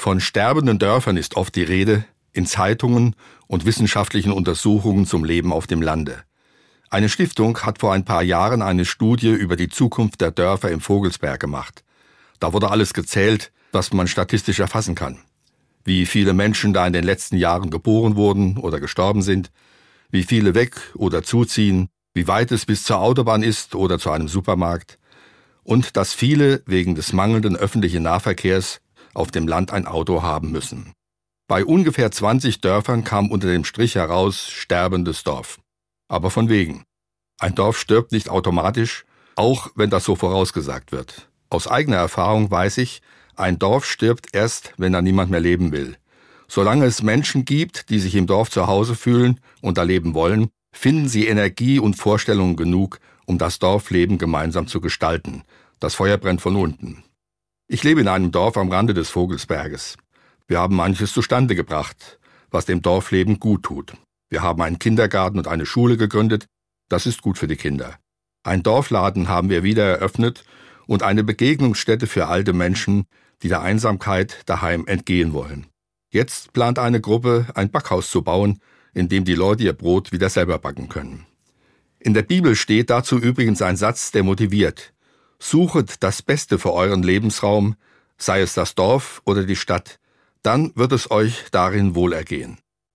Von sterbenden Dörfern ist oft die Rede, in Zeitungen und wissenschaftlichen Untersuchungen zum Leben auf dem Lande. Eine Stiftung hat vor ein paar Jahren eine Studie über die Zukunft der Dörfer im Vogelsberg gemacht. Da wurde alles gezählt, was man statistisch erfassen kann. Wie viele Menschen da in den letzten Jahren geboren wurden oder gestorben sind, wie viele weg oder zuziehen, wie weit es bis zur Autobahn ist oder zu einem Supermarkt, und dass viele wegen des mangelnden öffentlichen Nahverkehrs auf dem Land ein Auto haben müssen. Bei ungefähr 20 Dörfern kam unter dem Strich heraus sterbendes Dorf. Aber von wegen. Ein Dorf stirbt nicht automatisch, auch wenn das so vorausgesagt wird. Aus eigener Erfahrung weiß ich, ein Dorf stirbt erst, wenn da niemand mehr leben will. Solange es Menschen gibt, die sich im Dorf zu Hause fühlen und da leben wollen, finden sie Energie und Vorstellungen genug, um das Dorfleben gemeinsam zu gestalten. Das Feuer brennt von unten. Ich lebe in einem Dorf am Rande des Vogelsberges. Wir haben manches zustande gebracht, was dem Dorfleben gut tut. Wir haben einen Kindergarten und eine Schule gegründet. Das ist gut für die Kinder. Ein Dorfladen haben wir wieder eröffnet und eine Begegnungsstätte für alte Menschen, die der Einsamkeit daheim entgehen wollen. Jetzt plant eine Gruppe, ein Backhaus zu bauen, in dem die Leute ihr Brot wieder selber backen können. In der Bibel steht dazu übrigens ein Satz, der motiviert. Suchet das Beste für euren Lebensraum, sei es das Dorf oder die Stadt, dann wird es euch darin wohlergehen.